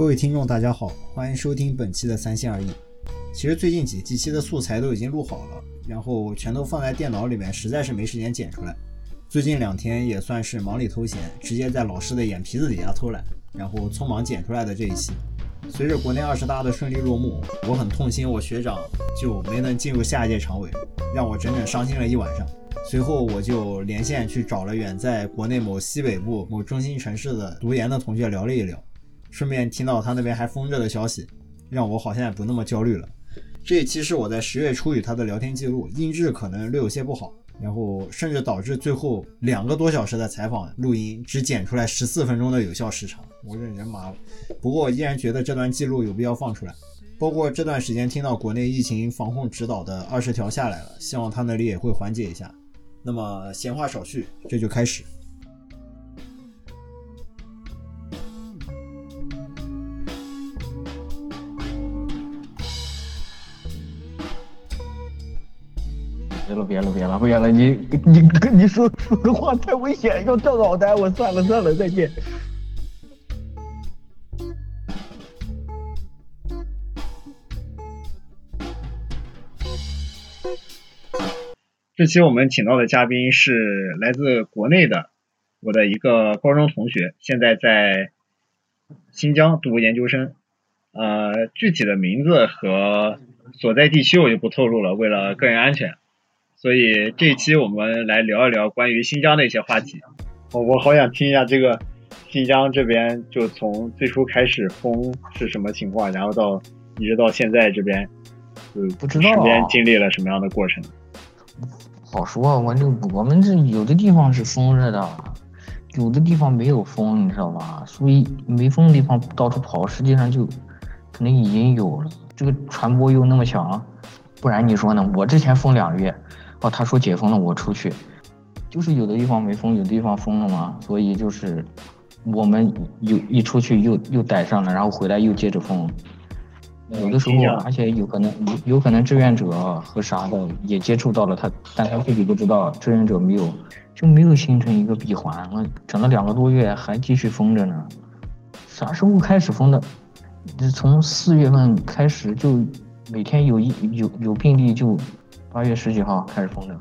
各位听众，大家好，欢迎收听本期的三心二意。其实最近几几期的素材都已经录好了，然后全都放在电脑里面，实在是没时间剪出来。最近两天也算是忙里偷闲，直接在老师的眼皮子底下偷懒，然后匆忙剪出来的这一期。随着国内二十大的顺利落幕，我很痛心，我学长就没能进入下一届常委，让我整整伤心了一晚上。随后我就连线去找了远在国内某西北部某中心城市的读研的同学聊了一聊，顺便听到他那边还封着的消息，让我好像也不那么焦虑了。这一期是我在十月初与他的聊天记录，音质可能略有些不好，然后甚至导致最后两个多小时的采访录音只剪出来十四分钟的有效时长，我认人麻了。不过我依然觉得这段记录有必要放出来。包括这段时间听到国内疫情防控指导的二十条下来了，希望他那里也会缓解一下。那么闲话少叙，这就开始。了，别了，你，你跟 你说说的话太危险，要掉脑袋！我算了算了，再见。这期我们请到的嘉宾是来自国内的我的一个高中同学，现在在新疆读研究生。呃，具体的名字和所在地区我就不透露了，为了个人安全。所以这一期我们来聊一聊关于新疆的一些话题。我我好想听一下这个新疆这边就从最初开始封是什么情况，然后到一直到现在这边，呃，不知道时间经历了什么样的过程？好说，我就我们这有的地方是封着的，有的地方没有封，你知道吧？所以没封的地方到处跑，实际上就可能已经有了。这个传播又那么强，不然你说呢？我之前封两个月。哦，他说解封了，我出去，就是有的地方没封，有的地方封了嘛，所以就是我们有一出去又又逮上了，然后回来又接着封，有的时候而且有可能有有可能志愿者和啥的也接触到了他，但他自己不知道，志愿者没有就没有形成一个闭环，那整了两个多月还继续封着呢，啥时候开始封的？从四月份开始就每天有一有有病例就。八月十几号开始封的，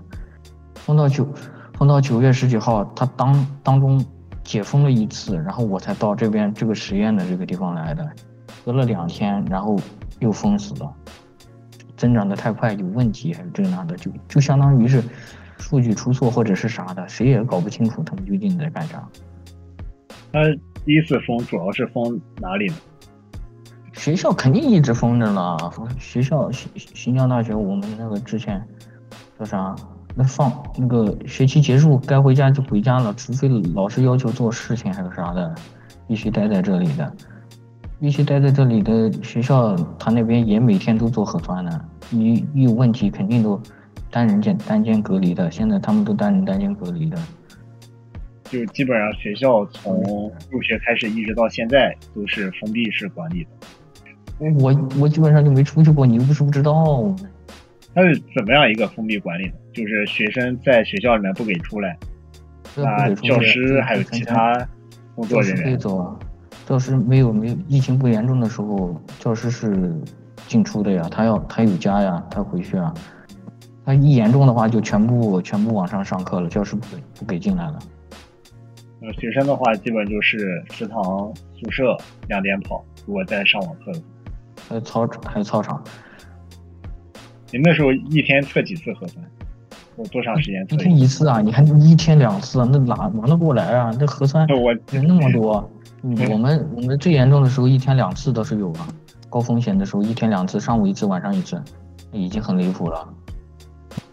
封到九，封到九月十几号，他当当中解封了一次，然后我才到这边这个实验的这个地方来的，隔了两天，然后又封死了，增长的太快有问题还是这那的，就就相当于是数据出错或者是啥的，谁也搞不清楚他们究竟在干啥。他第一次封主要是封哪里呢？学校肯定一直封着了。学校新新疆大学，我们那个之前叫啥？那放那个学期结束该回家就回家了，除非老师要求做事情还是啥的，必须待在这里的。必须待在这里的学校，他那边也每天都做核酸的。一一有问题，肯定都单人间单间隔离的。现在他们都单人单间隔离的。就基本上学校从入学开始一直到现在都是封闭式管理的。我我基本上就没出去过，你又不是不知道。它是怎么样一个封闭管理呢？就是学生在学校里面不给出来，啊，教师还有其他工作人员可以走啊。教师没有没有疫情不严重的时候，教师是进出的呀。他要他有家呀，他回去啊。他一严重的话，就全部全部网上上课了，教师不给不给进来了。呃，学生的话，基本就是食堂、宿舍两点跑。如果在上网课的。还有操场，还有操场。你那时候一天测几次核酸？我多长时间测？一天一次啊？你还一天两次？那哪忙得过来啊？那核酸人那么多，我们我们最严重的时候一天两次倒是有啊。高风险的时候一天两次，上午一次，晚上一次，已经很离谱了。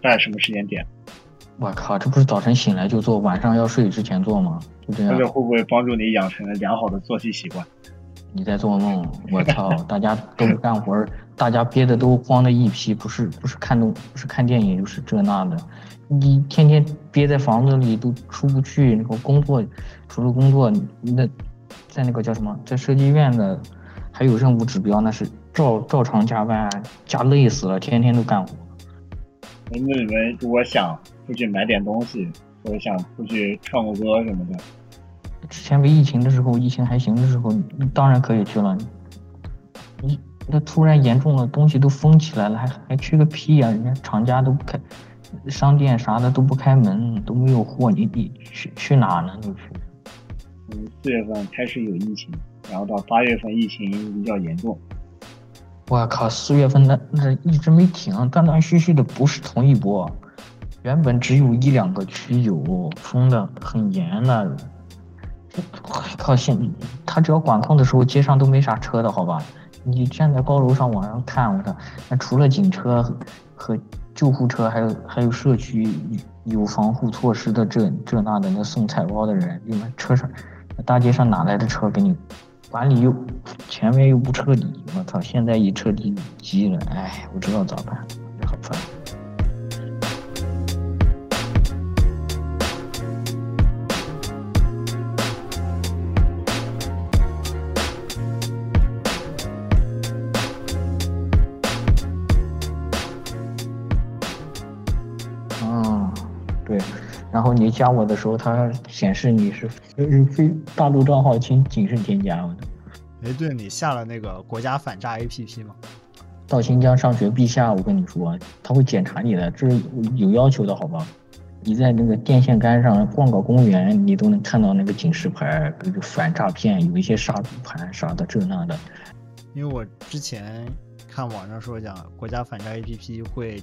在什么时间点？我靠，这不是早晨醒来就做，晚上要睡之前做吗？就这样。这个会不会帮助你养成良好的作息习惯？你在做梦，我操！大家都不干活儿，大家憋的都慌的一批，不是不是看动，不是看电影，就是这那的。你天天憋在房子里都出不去，那个工作除了工作，那在那个叫什么，在设计院的还有任务指标，那是照照常加班，加累死了，天天都干活。那你们如果想出去买点东西，或者想出去唱个歌什么的？之前没疫情的时候，疫情还行的时候，当然可以去了。你那突然严重了，东西都封起来了，还还去个屁呀！人家厂家都不开，商店啥的都不开门，都没有货，你你去去哪呢？你去？嗯，四月份开始有疫情，然后到八月份疫情比较严重。我靠，四月份那那一直没停，断断续续的，不是同一波。原本只有一两个区有封的很严的，我靠！现他只要管控的时候，街上都没啥车的，好吧？你站在高楼上往上看，我操！那除了警车和救护车，还有还有社区有防护措施的这这那的那送菜包的人，你们车上大街上哪来的车给你管理又前面又不彻底，我操！现在一彻底急了，哎，我知道咋办，好烦。然后你加我的时候，它显示你是非大陆账号，请谨慎添加。哎，对，你下了那个国家反诈 APP 吗？到新疆上学必下，我跟你说，他会检查你的，这是有要求的，好吧？你在那个电线杆上逛个公园，你都能看到那个警示牌，比如反诈骗，有一些杀猪盘啥的，这那的。因为我之前看网上说讲，国家反诈 APP 会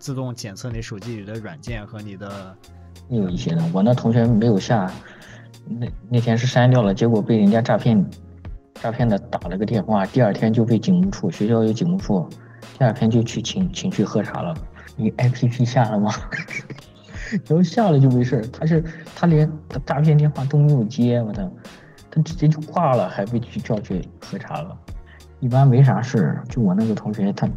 自动检测你手机里的软件和你的。有一些的，我那同学没有下，那那天是删掉了，结果被人家诈骗，诈骗的打了个电话，第二天就被警务处，学校有警务处，第二天就去请请去喝茶了。你 APP 下了吗？然后下了就没事，他是他连诈骗电话都没有接，我操，他直接就挂了，还被去叫去喝茶了。一般没啥事，就我那个同学他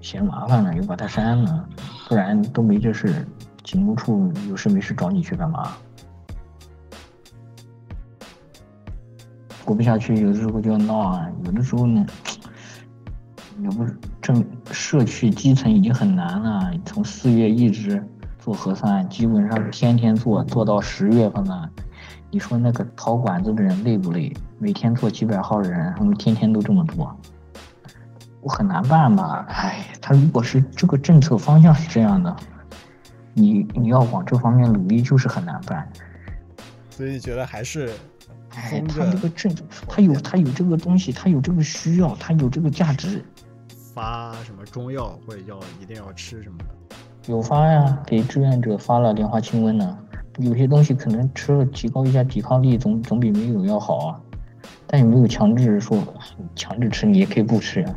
嫌麻烦了，又把它删了，不然都没这事。警务处有事没事找你去干嘛？过不下去，有的时候就要闹啊。有的时候呢，也不是正社区基层已经很难了。从四月一直做核酸，基本上天天做，做到十月份了。你说那个掏管子的人累不累？每天做几百号人，他们天天都这么做，我很难办吧？哎，他如果是这个政策方向是这样的。你你要往这方面努力，就是很难办。所以你觉得还是，哎，他这个政，他有他有这个东西，他有这个需要，他有这个价值。发什么中药或者要一定要吃什么的？有发呀，给志愿者发了莲花清瘟呢。有些东西可能吃了提高一下抵抗力，总总比没有要好啊。但也没有强制说强制吃，你也可以不吃呀。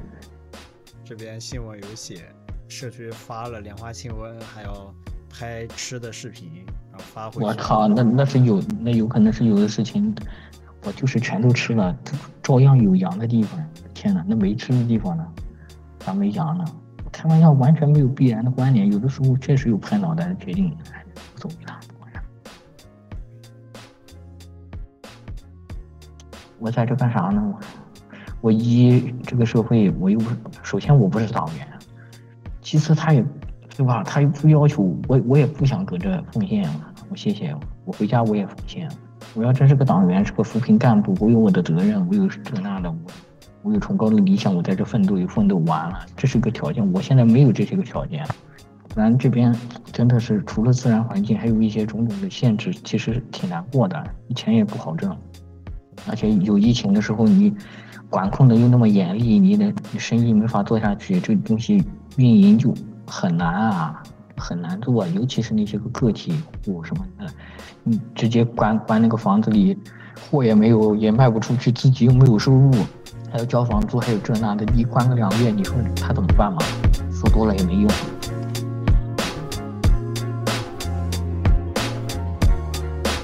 这边新闻有写，社区发了莲花清瘟，还要。拍吃的视频，然后发回。我靠，那那是有，那有可能是有的事情，我就是全都吃了，照样有阳的地方。天哪，那没吃的地方呢？咋没阳呢？开玩笑，完全没有必然的关联。有的时候确实有拍脑袋的决定，无所谓了。我在这干啥呢？我我一这个社会，我又不是，首先我不是党员，其次他也。对吧？他又不要求我，我也不想搁这奉献。我谢谢，我回家我也奉献。我要真是个党员，是个扶贫干部，我有我的责任，我有这那的，我我有崇高的理想，我在这奋斗，又奋斗完了，这是个条件。我现在没有这些个条件，咱这边真的是除了自然环境，还有一些种种的限制，其实挺难过的，钱也不好挣，而且有疫情的时候，你管控的又那么严厉，你的你生意没法做下去，这东西运营就。很难啊，很难做，尤其是那些个个体户什么的，你直接关关那个房子里，货也没有，也卖不出去，自己又没有收入，还要交房租，还有这那的，你关个两个月，你说他怎么办嘛？说多了也没用。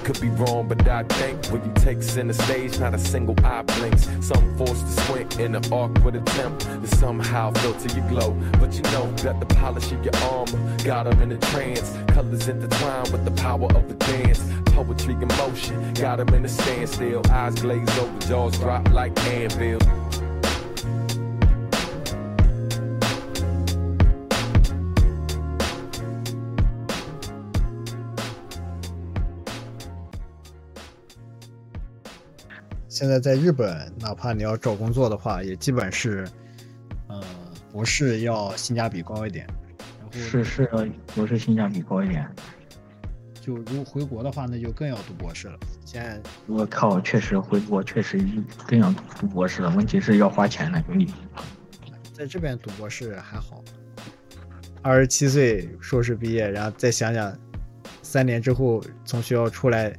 Could be wrong, but I think when you take center stage, not a single eye blinks. Some forced to squint in an awkward attempt to somehow filter your glow. But you know that the polish of your armor got them in a trance. Colors intertwined with the power of the dance. Poetry in motion got them in a standstill. Eyes glazed over, jaws drop like anvil. 现在在日本，哪怕你要找工作的话，也基本是，呃，博士要性价比高一点。然后是是，博士性价比高一点。就如果回国的话，那就更要读博士了。现在我靠，确实回国确实更要读博士了。问题是要花钱了，兄弟。在这边读博士还好，二十七岁硕士毕业，然后再想想，三年之后从学校出来，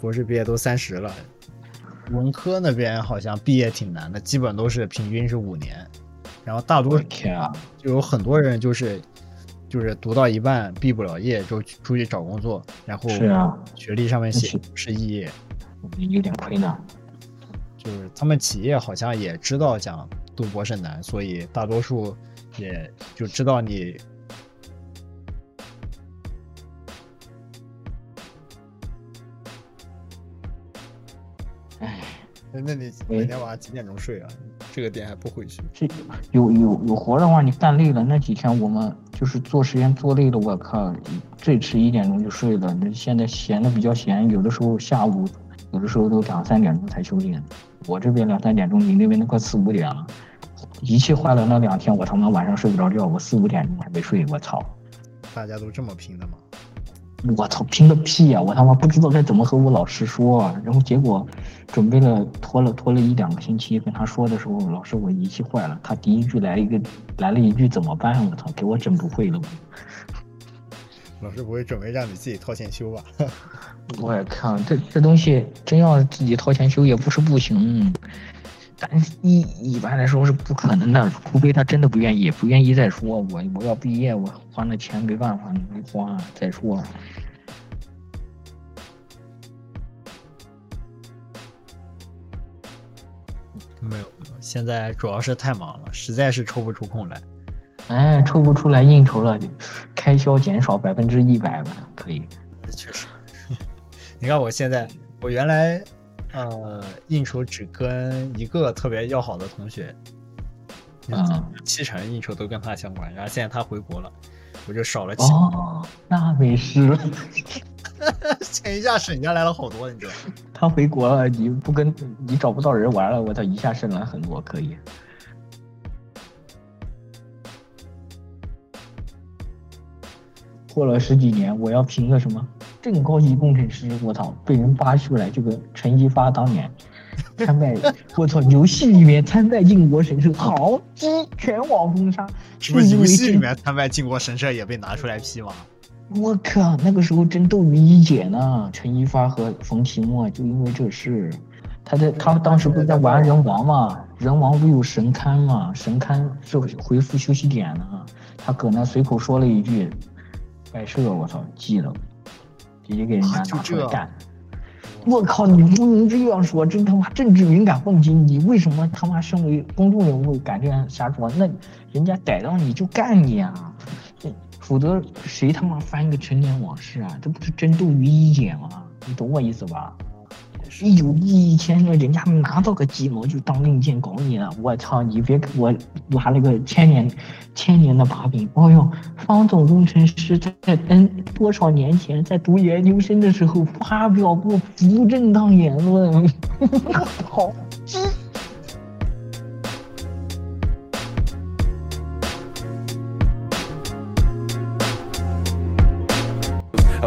博士毕业都三十了。文科那边好像毕业挺难的，基本都是平均是五年，然后大多天啊，就有很多人就是就是读到一半毕不了业就出去找工作，然后是啊，学历上面写是肄业，有点亏呢。就是他们企业好像也知道讲。读博士难，所以大多数也就知道你。哎，那你每天晚上几点钟睡啊？这个点还不回去？这有有有活的话，你干累了，那几天我们就是做实验做累了，我靠，最迟一点钟就睡了。那现在闲的比较闲，有的时候下午，有的时候都两三点钟才休息。我这边两三点钟，你那边都快四五点了。仪器坏了那两天，我他妈晚上睡不着觉，我四五点钟还没睡，我操！大家都这么拼的吗？我操，拼个屁呀！我他妈不知道该怎么和我老师说，然后结果准备了拖了拖了一两个星期，跟他说的时候，老师我仪器坏了，他第一句来一个来了一句怎么办？我操，给我整不会了。老师不会准备让你自己掏钱修吧？我也看这这东西真要自己掏钱修也不是不行。但一一般来说是不可能的，除非他真的不愿意，不愿意再说。我我要毕业，我花那钱没办法没花再说。没有，现在主要是太忙了，实在是抽不出空来。哎，抽不出来应酬了，开销减少百分之一百吧，可以。确实，你看我现在，我原来。呃，应酬只跟一个特别要好的同学，嗯，七成应酬都跟他相关。然后现在他回国了，我就少了七。哦，那没事。钱一下省下来了好多，你知道？他回国了，你不跟你找不到人玩了，我操，一下省了很多，可以。过了十几年，我要评个什么？正高级工程师，我操，被人扒出来，这个陈一发当年 参拜，我操，游戏里面参拜靖国神社，好鸡全网封杀。不是游戏里面参拜靖国神社也被拿出来批吗？我靠，那个时候争斗于一姐呢，陈一发和冯提莫就因为这事，他在他们当时不是在玩人王嘛，人王不有神龛嘛，神龛是回复休息点呢，他搁那随口说了一句，摆设，我操，记了。直接给人家拿出来干！我靠，你不能这样说，真他妈政治敏感问题！你为什么他妈身为公众人物敢这样瞎说？那人家逮到你就干你啊！否则谁他妈翻个陈年往事啊？这不是针对于一姐吗？你懂我意思吧？有以前那人家拿到个鸡毛就当令箭搞你了，我操！你别给我拿了个千年千年的把柄。哦呦，方总工程师在嗯多少年前在读研究生的时候发表过不正当言论，好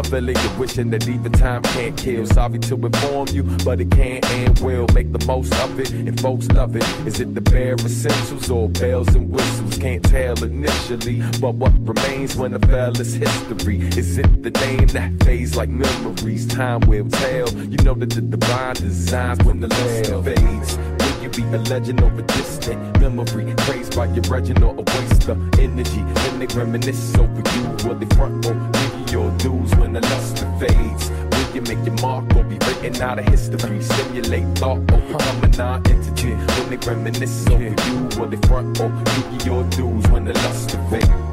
鸡。A feeling you're wishing that even time can't kill. Sorry to inform you, but it can and will make the most of it. And folks love it. Is it the bare essentials or bells and whistles? Can't tell initially, but what remains when the fell is history? Is it the name that fades like memories? Time will tell. You know that the divine designs when the land fades you be a legend a distant memory praised by your or a waste of energy when they reminisce over you. Will they front or give you your dues when the luster fades. Will you make your mark or be written out of history. Simulate thought or become a non-entity when they reminisce over you will they front or give you your dues when the luster fades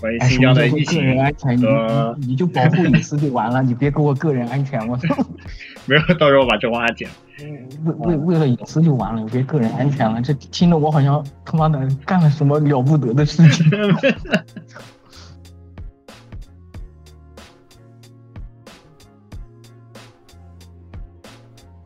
关于新疆的疫个人情安全？你你你就保护隐私就完了，你别给我个人安全，我操！没有，到时候把这话剪。为为为了隐私就完了，别个人安全了。这听着我好像他妈的干了什么了不得的事情。